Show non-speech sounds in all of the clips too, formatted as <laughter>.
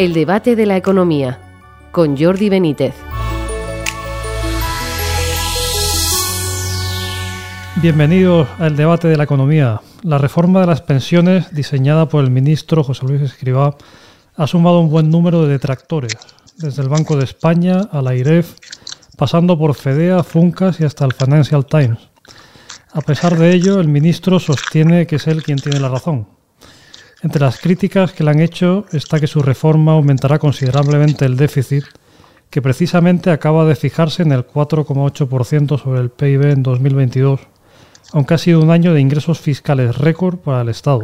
El debate de la economía con Jordi Benítez. Bienvenidos al debate de la economía. La reforma de las pensiones diseñada por el ministro José Luis Escribá ha sumado un buen número de detractores, desde el Banco de España a la IREF, pasando por FEDEA, Funcas y hasta el Financial Times. A pesar de ello, el ministro sostiene que es él quien tiene la razón. Entre las críticas que le han hecho está que su reforma aumentará considerablemente el déficit, que precisamente acaba de fijarse en el 4,8% sobre el PIB en 2022, aunque ha sido un año de ingresos fiscales récord para el Estado.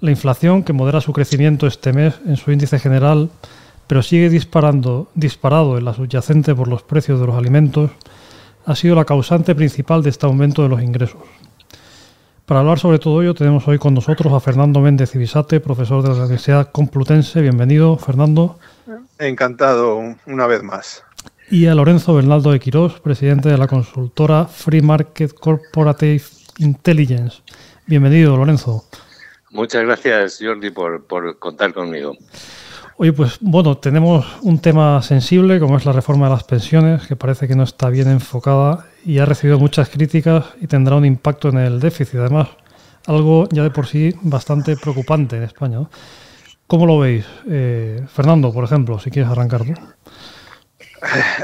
La inflación, que modera su crecimiento este mes en su índice general, pero sigue disparando, disparado en la subyacente por los precios de los alimentos, ha sido la causante principal de este aumento de los ingresos. Para hablar sobre todo ello tenemos hoy con nosotros a Fernando Méndez Ibisate, profesor de la Universidad Complutense. Bienvenido, Fernando. Encantado una vez más. Y a Lorenzo Bernaldo de Quirós, presidente de la consultora Free Market Corporative Intelligence. Bienvenido, Lorenzo. Muchas gracias, Jordi, por, por contar conmigo. Oye, pues bueno, tenemos un tema sensible como es la reforma de las pensiones, que parece que no está bien enfocada y ha recibido muchas críticas y tendrá un impacto en el déficit. Además, algo ya de por sí bastante preocupante en España. ¿Cómo lo veis? Eh, Fernando, por ejemplo, si quieres arrancar tú.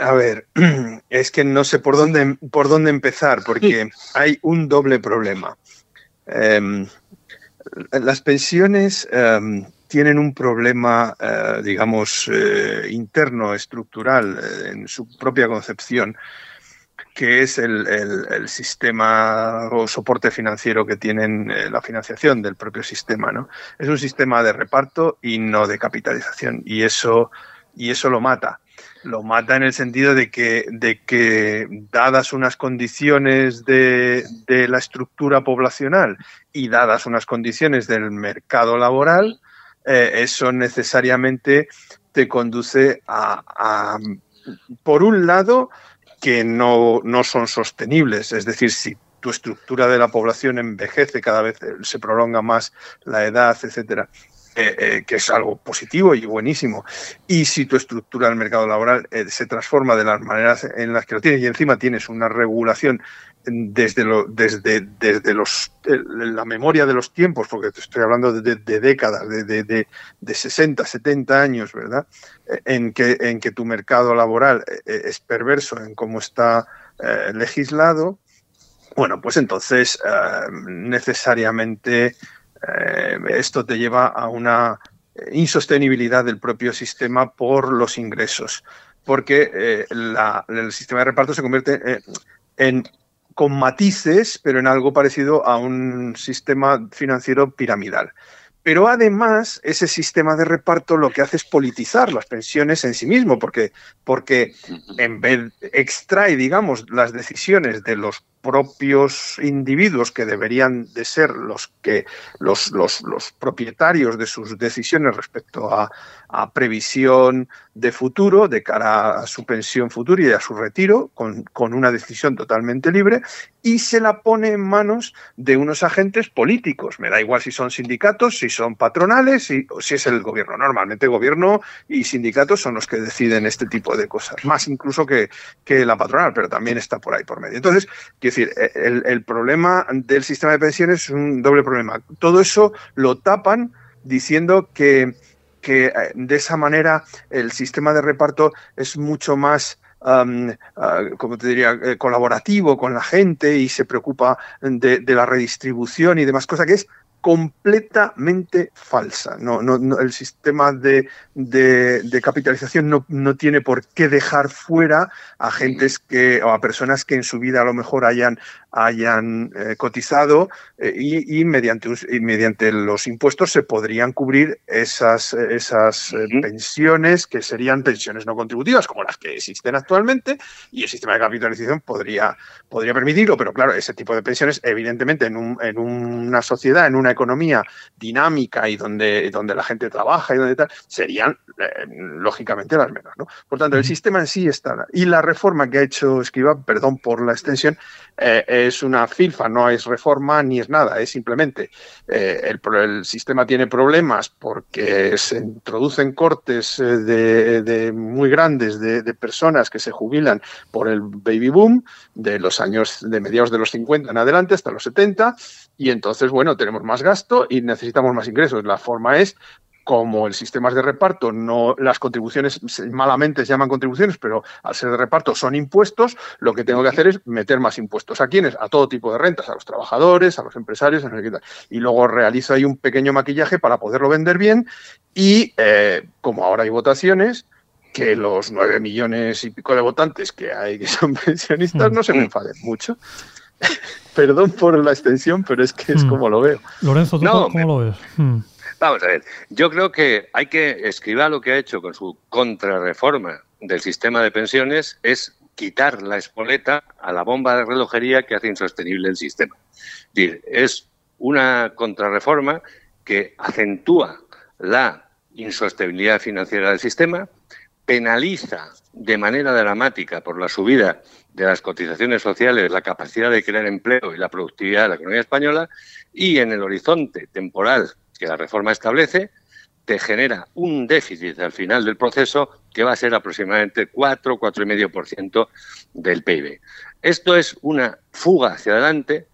A ver, <clears throat> es que no sé por dónde, por dónde empezar, porque hay un doble problema. Em, las pensiones em, tienen un problema, eh, digamos, eh, interno, estructural, eh, en su propia concepción, que es el, sistema o soporte financiero que tienen la financiación del propio sistema. ¿no? Es un sistema de reparto y no de capitalización, y eso, y eso lo mata. Lo mata en el sentido de que, de que dadas unas condiciones de, de la estructura poblacional y dadas unas condiciones del mercado laboral, eh, eso necesariamente te conduce a, por un lado, que no, no son sostenibles. Es decir, si tu estructura de la población envejece, cada vez se prolonga más la edad, etcétera, eh, que es algo positivo y buenísimo. Y si tu estructura del mercado laboral se transforma de las maneras en las que lo tienes y encima tienes una regulación desde, lo, desde, desde los, la memoria de los tiempos, porque te estoy hablando de, décadas, de, de, 60, 70 años, ¿verdad? En que, en que tu mercado laboral eh, es perverso en cómo está eh, legislado, bueno, pues entonces eh, esto te lleva a una insostenibilidad del propio sistema por los ingresos, porque el sistema de reparto se convierte en con matices, pero en algo parecido a un sistema financiero piramidal. Pero además, ese sistema de reparto lo que hace es politizar las pensiones en sí mismo, porque, porque en vez extrae, digamos, las decisiones de los propios individuos que deberían de ser los que los, los, los propietarios de sus decisiones respecto a, previsión de futuro, de cara a su pensión futura y a su retiro, con, con, una decisión totalmente libre, y se la pone en manos de unos agentes políticos. Me da igual si son sindicatos, si son patronales, si, o si es el gobierno. Normalmente gobierno y sindicatos son los que deciden este tipo de cosas, más incluso que, que la patronal, pero también está por ahí por medio. Entonces, que decir, el, problema del sistema de pensiones es un doble problema. Todo eso lo tapan diciendo que, que eh, de esa manera el sistema de reparto es mucho más ah, como te diría, eh, colaborativo con la gente y se preocupa de, de, la redistribución y demás cosas, que es completamente falsa. No, no, el sistema de, de, capitalización no, no, tiene por qué dejar fuera a gentes que, o a personas que en su vida a lo mejor hayan, hayan eh, cotizado eh, y, mediante, y mediante los impuestos se podrían cubrir esas, esas eh, pensiones que serían pensiones no contributivas como las que existen actualmente y el sistema de capitalización podría, podría permitirlo, pero claro, ese tipo de pensiones evidentemente en, un, en una sociedad, en una economía dinámica y donde, donde la gente trabaja y donde tal, serían lógicamente las menos. ¿no? Por tanto, el sistema en sí está. Y la reforma que ha hecho Esquiva, perdón por la extensión, eh, es una filfa, no es reforma ni es nada, es simplemente eh, el, sistema tiene problemas porque se introducen cortes eh, de, muy grandes de, de, personas que se jubilan por el baby boom de los años de mediados de los 50 en adelante hasta los 70 y entonces, bueno, tenemos más gasto y necesitamos más ingresos. La forma es como el sistema es de reparto, no las contribuciones malamente se llaman contribuciones, pero al ser de reparto son impuestos, lo que tengo que hacer es meter más impuestos. ¿A quiénes? A todo tipo de rentas, a los trabajadores, a los empresarios, y luego realizo ahí un pequeño maquillaje para poderlo vender bien y eh, como ahora hay votaciones, que los nueve millones y pico de votantes que hay que son pensionistas no se me mm. enfaden mucho. <laughs> Perdón por la extensión, pero es que es mm. como lo veo. Lorenzo, ¿tú cómo lo ves? Vamos a ver, yo creo que hay que escribir lo que ha hecho con su contrarreforma del sistema de pensiones es quitar la espoleta a la bomba de relojería que hace insostenible el sistema. Es es una contrarreforma que acentúa la insostenibilidad financiera del sistema, penaliza de manera dramática por la subida de las cotizaciones sociales la capacidad de crear empleo y la productividad de la economía española y en el horizonte temporal que la reforma establece, te genera un déficit al final del proceso que va a ser aproximadamente 4, 4,5% del PIB. Esto es una fuga hacia adelante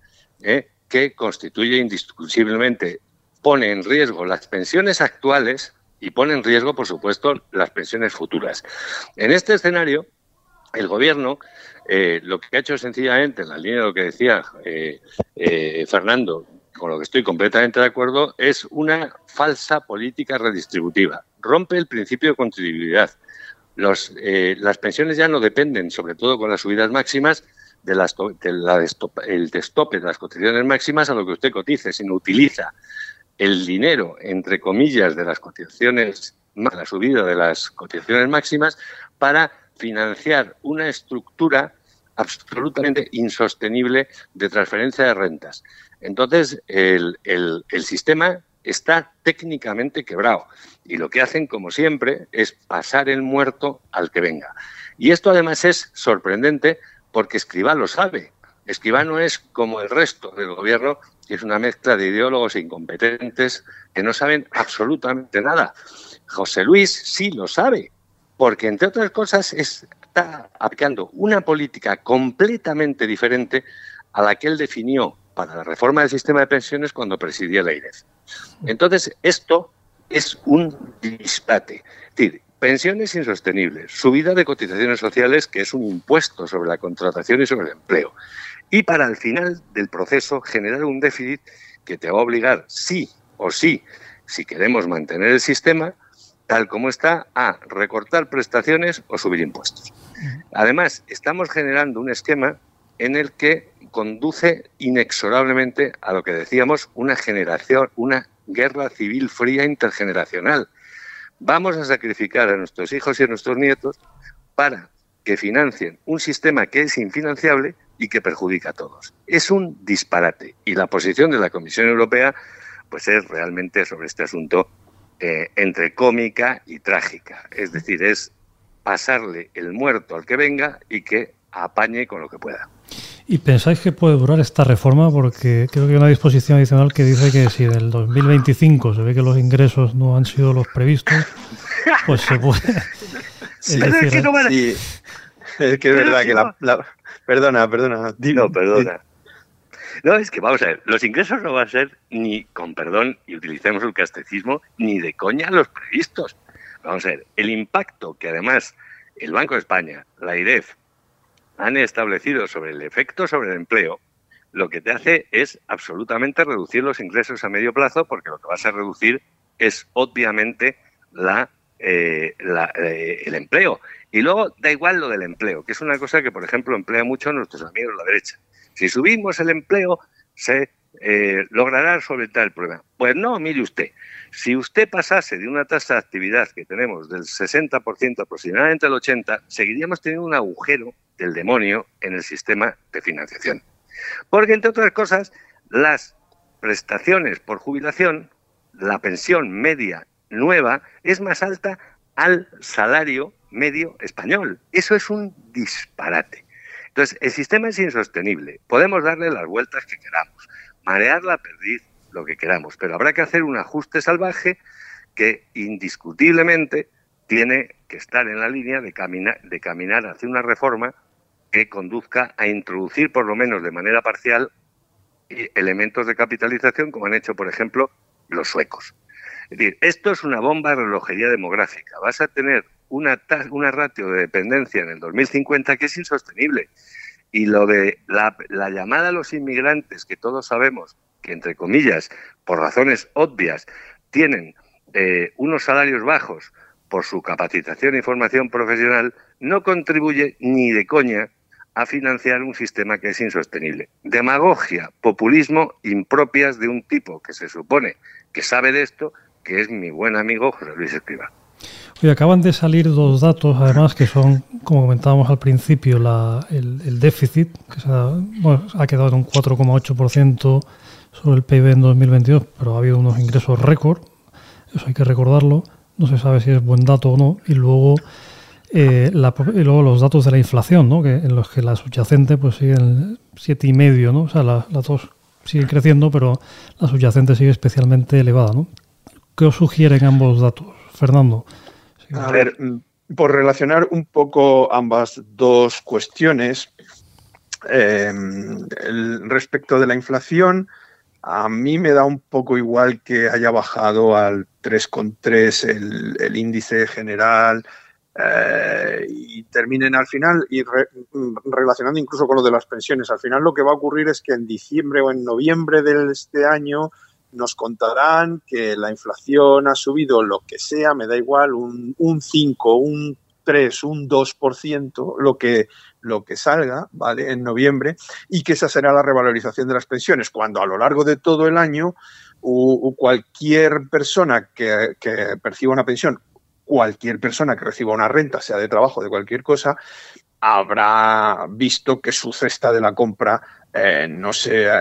¿eh? que constituye indiscutiblemente, pone en riesgo las pensiones actuales y pone en riesgo, por supuesto, las pensiones futuras. En este escenario, el Gobierno eh, lo que ha hecho sencillamente, en la línea de lo que decía eh, Fernando, con lo que estoy completamente de acuerdo, es una falsa política redistributiva. Rompe el principio de contributividad. Los, eh, las pensiones ya no dependen, sobre todo con las subidas máximas, de las, el destope de las cotizaciones máximas a lo que usted cotice, sino utiliza el dinero, entre comillas, de las cotizaciones, la subida de las cotizaciones máximas, para financiar una estructura absolutamente insostenible de transferencia de rentas. Entonces, el, sistema está técnicamente quebrado y lo que hacen, como siempre, es pasar el muerto al que venga. Y esto además es sorprendente porque Escribá lo sabe. Escribá no es como el resto del gobierno, que es una mezcla de ideólogos incompetentes que no saben absolutamente nada. José Luis sí lo sabe, porque entre otras cosas está aplicando una política completamente diferente a la que él definió para la reforma del sistema de pensiones cuando presidía la IREF. Entonces, esto es un disparate. Es decir, pensiones insostenibles, subida de cotizaciones sociales, que es un impuesto sobre la contratación y sobre el empleo. Y para el final del proceso generar un déficit que te va a obligar, sí o sí, si queremos mantener el sistema, tal como está, a recortar prestaciones o subir impuestos. Además, estamos generando un esquema en el que conduce inexorablemente a lo que decíamos, una generación, una guerra civil fría intergeneracional. Vamos a sacrificar a nuestros hijos y a nuestros nietos para que financien un sistema que es infinanciable y que perjudica a todos. Es un disparate y la posición de la Comisión Europea pues es realmente sobre este asunto eh, entre cómica y trágica. Es decir, es pasarle el muerto al que venga y que apañe con lo que pueda. ¿Y pensáis que puede durar esta reforma? Porque creo que hay una disposición adicional que dice que si del 2025 se ve que los ingresos no han sido los previstos, pues se puede. <laughs> Sí, es, que no es que es verdad que la, Perdona, perdona. no, perdona. No, es que vamos a ver, los ingresos no van a ser ni, con perdón, y utilicemos el castecismo, ni de coña los previstos. Vamos a ver, el impacto que además el Banco de España, la IREF, han establecido sobre el efecto sobre el empleo, lo que te hace es absolutamente reducir los ingresos a medio plazo, porque lo que vas a reducir es obviamente eh, eh, el empleo. Y luego da igual lo del empleo, que es una cosa que, por ejemplo, emplea mucho a nuestros amigos de la derecha. Si subimos el empleo, se eh, logrará solventar el problema. Pues no, mire usted, si usted pasase de una tasa de actividad que tenemos del 60% aproximadamente al 80%, seguiríamos teniendo un agujero del demonio en el sistema de financiación. Porque, entre otras cosas, las prestaciones por jubilación, la pensión media nueva, es más alta al salario medio español. Eso es un disparate. Entonces, el sistema es insostenible. Podemos darle las vueltas que queramos, marear la perdiz, lo que queramos, pero habrá que hacer un ajuste salvaje que indiscutiblemente tiene que estar en la línea de caminar, de caminar hacia una reforma que conduzca a introducir, por lo menos de manera parcial, elementos de capitalización, como han hecho, por ejemplo, los suecos. Es decir, esto es una bomba de relojería demográfica. Vas a tener una, una ratio de dependencia en el 2050 que es insostenible. Y lo de la, llamada a los inmigrantes, que todos sabemos que, entre comillas, por razones obvias, tienen eh, unos salarios bajos por su capacitación y formación profesional, no contribuye ni de coña a financiar un sistema que es insostenible. Demagogia, populismo impropias de un tipo que se supone que sabe de esto, que es mi buen amigo José Luis Escriba. Hoy acaban de salir dos datos, además, que son, como comentábamos al principio, el, déficit, que se ha, quedado en un 4,8% sobre el PIB en 2022, pero ha habido unos ingresos récord, eso hay que recordarlo, no se sabe si es buen dato o no, y luego, eh, luego los datos de la inflación, ¿no? que, en los que la subyacente pues siguen 7,5, ¿no? o sea, las dos siguen creciendo, pero la subyacente sigue especialmente elevada. ¿no? ¿Qué os sugieren ambos datos, Fernando? A ver, mm, por relacionar un poco ambas dos cuestiones, em, respecto de la inflación, a mí me da un poco igual que haya bajado al 3,3 el, el índice general eh, y terminen al final y mm, relacionando incluso con lo de las pensiones. Al final lo que va a ocurrir es que en diciembre o en noviembre de este año nos contarán que la inflación ha subido lo que sea, me da igual, un, un 5, un 3, un 2%, lo que, lo que salga, ¿vale? En noviembre, y que esa será la revalorización de las pensiones, cuando a lo largo de todo el año cualquier persona que, perciba una pensión, cualquier persona que reciba una renta, sea de trabajo, de cualquier cosa, habrá visto que su cesta de la compra eh, no,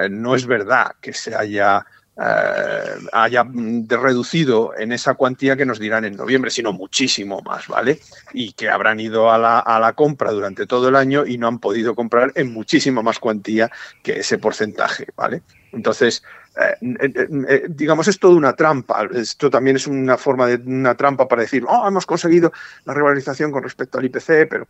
no es verdad que se haya haya reducido en esa cuantía que nos dirán en noviembre, sino muchísimo más, ¿vale? Y que habrán ido a la, a la compra durante todo el año y no han podido comprar en muchísimo más cuantía que ese porcentaje, ¿vale? Entonces, eh, eh, eh, digamos, es toda una trampa. Esto también es una forma de una trampa para decir, oh, hemos conseguido la revalorización con respecto al IPC, pero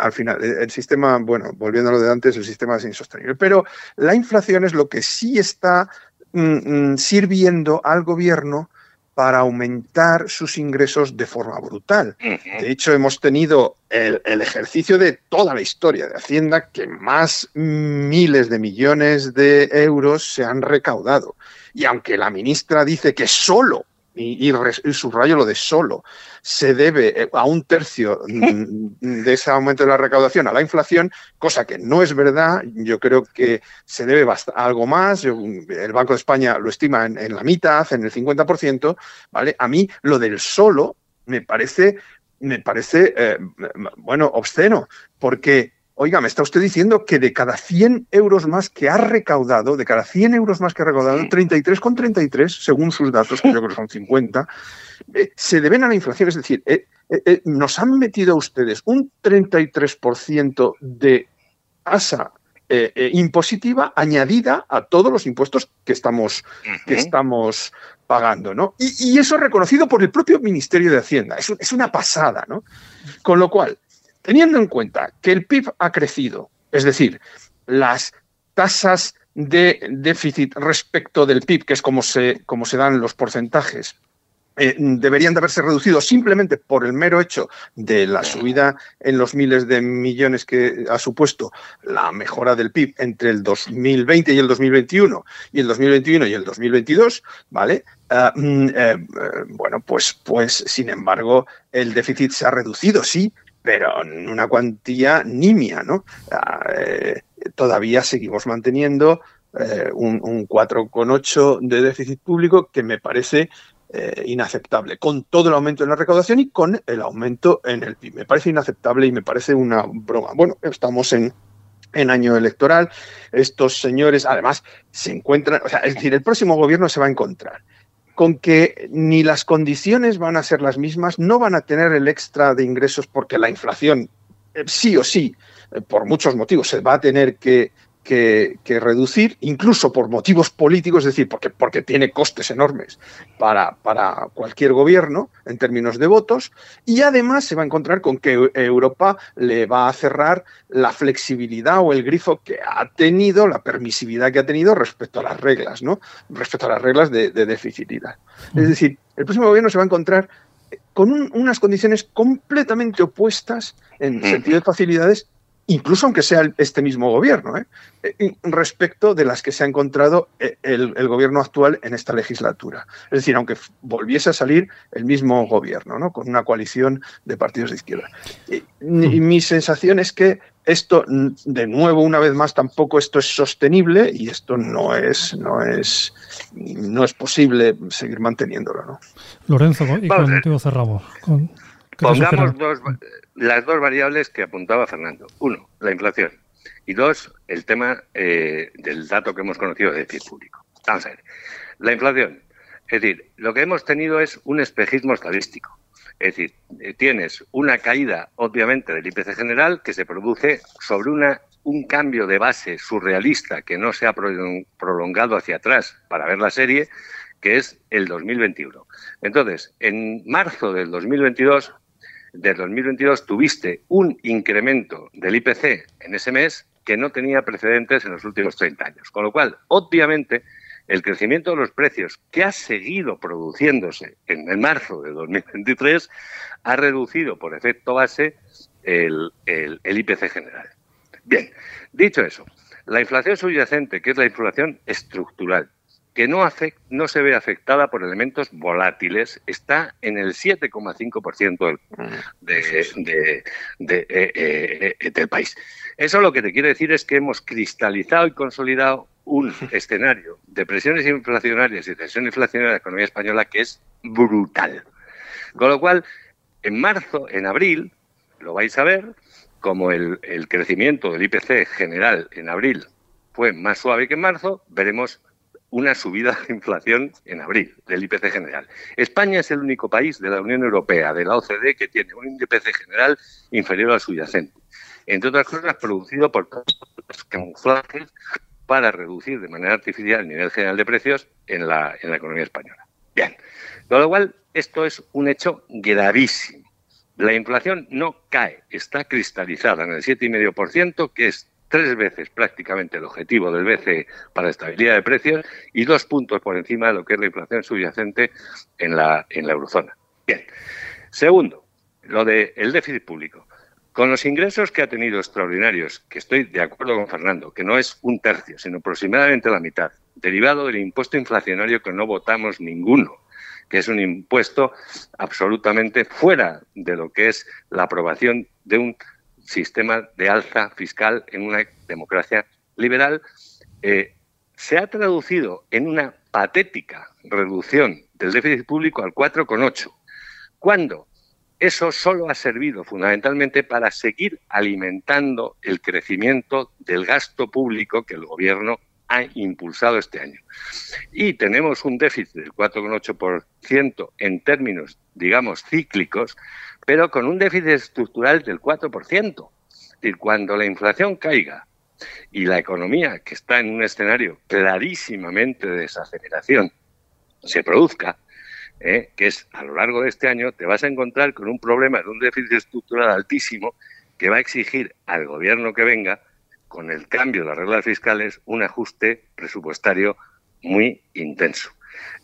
al final el sistema, bueno, volviendo a lo de antes, el sistema es insostenible. Pero la inflación es lo que sí está mm, mm, sirviendo al gobierno para aumentar sus ingresos de forma brutal. De hecho, hemos tenido el, ejercicio de toda la historia de Hacienda que más miles de millones de euros se han recaudado. Y aunque la ministra dice que solo y, subrayo lo de solo, se debe eh, a un tercio <laughs> de ese aumento de la recaudación a la inflación, cosa que no es verdad. Yo creo que se debe a algo más. el Banco de España lo estima en, la mitad, en el 50%. ¿vale? A mí lo del solo me parece, me parece eh, bueno, obsceno, porque Oiga, me está usted diciendo que de cada 100 euros más que ha recaudado, de cada 100 euros más que ha recaudado, 33,33, 33, según sus datos, que yo creo que son 50, eh, se deben a la inflación. Es decir, eh, eh, nos han metido a ustedes un 33% de tasa impositiva añadida a todos los impuestos que estamos, que estamos pagando, ¿no? Y, eso reconocido por el propio Ministerio de Hacienda. Es, es una pasada, ¿no? Con lo cual, Teniendo en cuenta que el PIB ha crecido, es decir, las tasas de déficit respecto del PIB, que es como se, como se dan los porcentajes, eh, deberían de haberse reducido simplemente por el mero hecho de la subida en los miles de millones que ha supuesto la mejora del PIB entre el 2020 y el 2021 y el 2021 y el 2022, ¿vale? Mm, eh, bueno, pues, pues sin embargo el déficit se ha reducido, sí, pero en una cuantía nimia, ¿no? Ah, eh, todavía seguimos manteniendo eh, un, 4,8 de déficit público que me parece eh, inaceptable, con todo el aumento en la recaudación y con el aumento en el PIB. Me parece inaceptable y me parece una broma. Bueno, estamos en, en año electoral, estos señores además se encuentran, o sea, es decir, el próximo gobierno se va a encontrar con que ni las condiciones van a ser las mismas, no van a tener el extra de ingresos porque la inflación sí o sí, por muchos motivos, se va a tener que que, reducir, incluso por motivos políticos, es decir, porque, porque tiene costes enormes para, para, cualquier gobierno en términos de votos, y además se va a encontrar con que Europa le va a cerrar la flexibilidad o el grifo que ha tenido, la permisividad que ha tenido respecto a las reglas, ¿no? Respecto a las reglas de, de deficitidad. Es decir, el próximo gobierno se va a encontrar con unas condiciones completamente opuestas en sentido de facilidades incluso aunque sea este mismo gobierno, ¿eh? Eh, respecto de las que se ha encontrado eh, el, gobierno actual en esta legislatura. Es decir, aunque volviese a salir el mismo gobierno, ¿no? con una coalición de partidos de izquierda. Y, mi sensación es que esto, de nuevo, una vez más, tampoco esto es sostenible y esto no es, no es, no es posible seguir manteniéndolo. ¿no? Lorenzo, y contigo cerramos. Pongamos dos, las dos variables que apuntaba Fernando. Uno, la inflación. Y dos, el tema eh, del dato que hemos conocido de déficit público. Vamos a ver. La inflación. Es decir, lo que hemos tenido es un espejismo estadístico. Es decir, eh, tienes una caída, obviamente, del IPC general que se produce sobre una, un cambio de base surrealista que no se ha prolongado hacia atrás para ver la serie, que es el 2021. Entonces, en marzo del 2022 del 2022 tuviste un incremento del IPC en ese mes que no tenía precedentes en los últimos 30 años. Con lo cual, obviamente, el crecimiento de los precios que ha seguido produciéndose en el marzo de 2023 ha reducido por efecto base el, el, el IPC general. Bien, dicho eso, la inflación subyacente, que es la inflación estructural, que no, no se ve afectada por elementos volátiles, está en el 7,5% de, de, eh, eh, del país. Eso lo que te quiere decir es que hemos cristalizado y consolidado un <laughs> escenario de presiones inflacionarias y tensión inflacionaria de la economía española que es brutal. Con lo cual, en marzo, en abril, lo vais a ver, como el, el crecimiento del IPC general en abril fue más suave que en marzo, veremos una subida de inflación en abril del IPC general. España es el único país de la Unión Europea, de la OCDE, que tiene un IPC general inferior al subyacente. Entre otras cosas, producido por los camuflajes para reducir de manera artificial el nivel general de precios en la, en la economía española. Bien, con lo cual, esto es un hecho gravísimo. La inflación no cae, está cristalizada en el 7,5%, que es tres veces prácticamente el objetivo del BCE para estabilidad de precios y dos puntos por encima de lo que es la inflación subyacente en la, en la eurozona. Bien. Segundo, lo del déficit público. Con los ingresos que ha tenido extraordinarios, que estoy de acuerdo con Fernando, que no es un tercio, sino aproximadamente la mitad, derivado del impuesto inflacionario que no votamos ninguno, que es un impuesto absolutamente fuera de lo que es la aprobación de un sistema de alza fiscal en una democracia liberal, eh, se ha traducido en una patética reducción del déficit público al 4,8, cuando eso solo ha servido fundamentalmente para seguir alimentando el crecimiento del gasto público que el gobierno ha impulsado este año. Y tenemos un déficit del 4,8% en términos, digamos, cíclicos, pero con un déficit estructural del 4%. Y cuando la inflación caiga y la economía, que está en un escenario clarísimamente de desaceleración, se produzca, ¿eh? que es a lo largo de este año, te vas a encontrar con un problema de un déficit estructural altísimo que va a exigir al gobierno que venga, con el cambio de las reglas fiscales, un ajuste presupuestario muy intenso.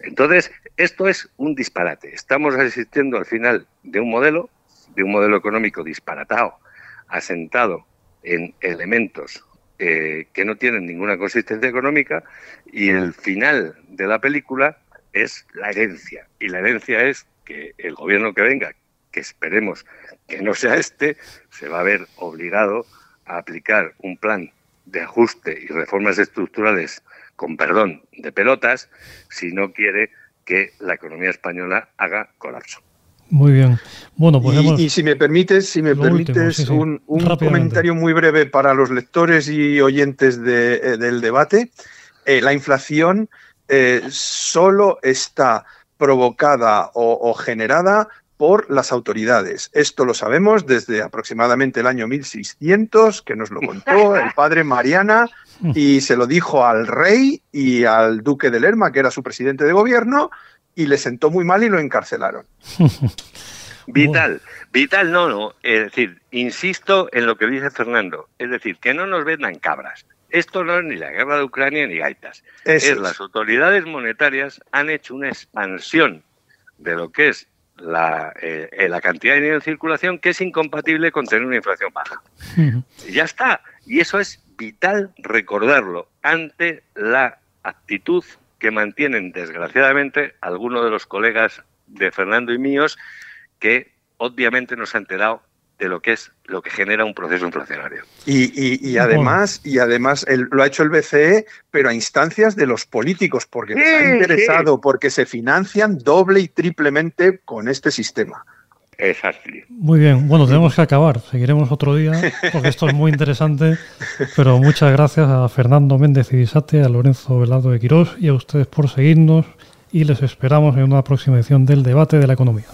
Entonces, esto es un disparate. Estamos asistiendo al final de un modelo, de un modelo económico disparatado, asentado en elementos eh, que no tienen ninguna consistencia económica y el final de la película es la herencia. Y la herencia es que el gobierno que venga, que esperemos que no sea este, se va a ver obligado a aplicar un plan de ajuste y reformas estructurales con perdón, de pelotas, si no quiere que la economía española haga colapso. Muy bien. Bueno, pues y, si me permites, si me permites un, comentario muy breve para los lectores y oyentes eh, del debate. Eh, la inflación eh, solo está provocada o, generada por las autoridades. Esto lo sabemos desde aproximadamente el año 1600, que nos lo contó el padre Mariana y se lo dijo al rey y al duque de Lerma, que era su presidente de gobierno, y le sentó muy mal y lo encarcelaron. <laughs> Vital, vital no, no. Es decir, insisto en lo que dice Fernando. Es decir, que no nos vendan cabras. Esto no es ni la guerra de Ucrania ni gaitas. es, las autoridades monetarias han hecho una expansión de lo que es la, eh, la cantidad de dinero en circulación que es incompatible con tener una inflación baja. Ya está. Y eso es vital recordarlo ante la actitud que mantienen, desgraciadamente, algunos de los colegas de Fernando y míos, que obviamente nos han enterado de lo que es lo que genera un proceso inflacionario. Y, además, y además lo ha hecho el BCE, pero a instancias de los políticos, porque les ha interesado, porque se financian doble y triplemente con este sistema. Exacto. Muy bien, bueno, tenemos que acabar. Seguiremos otro día porque esto es muy interesante. Pero muchas gracias a Fernando Méndez Ibisate, a Lorenzo Velado de Quirós y a ustedes por seguirnos y les esperamos en una próxima edición del debate de la economía.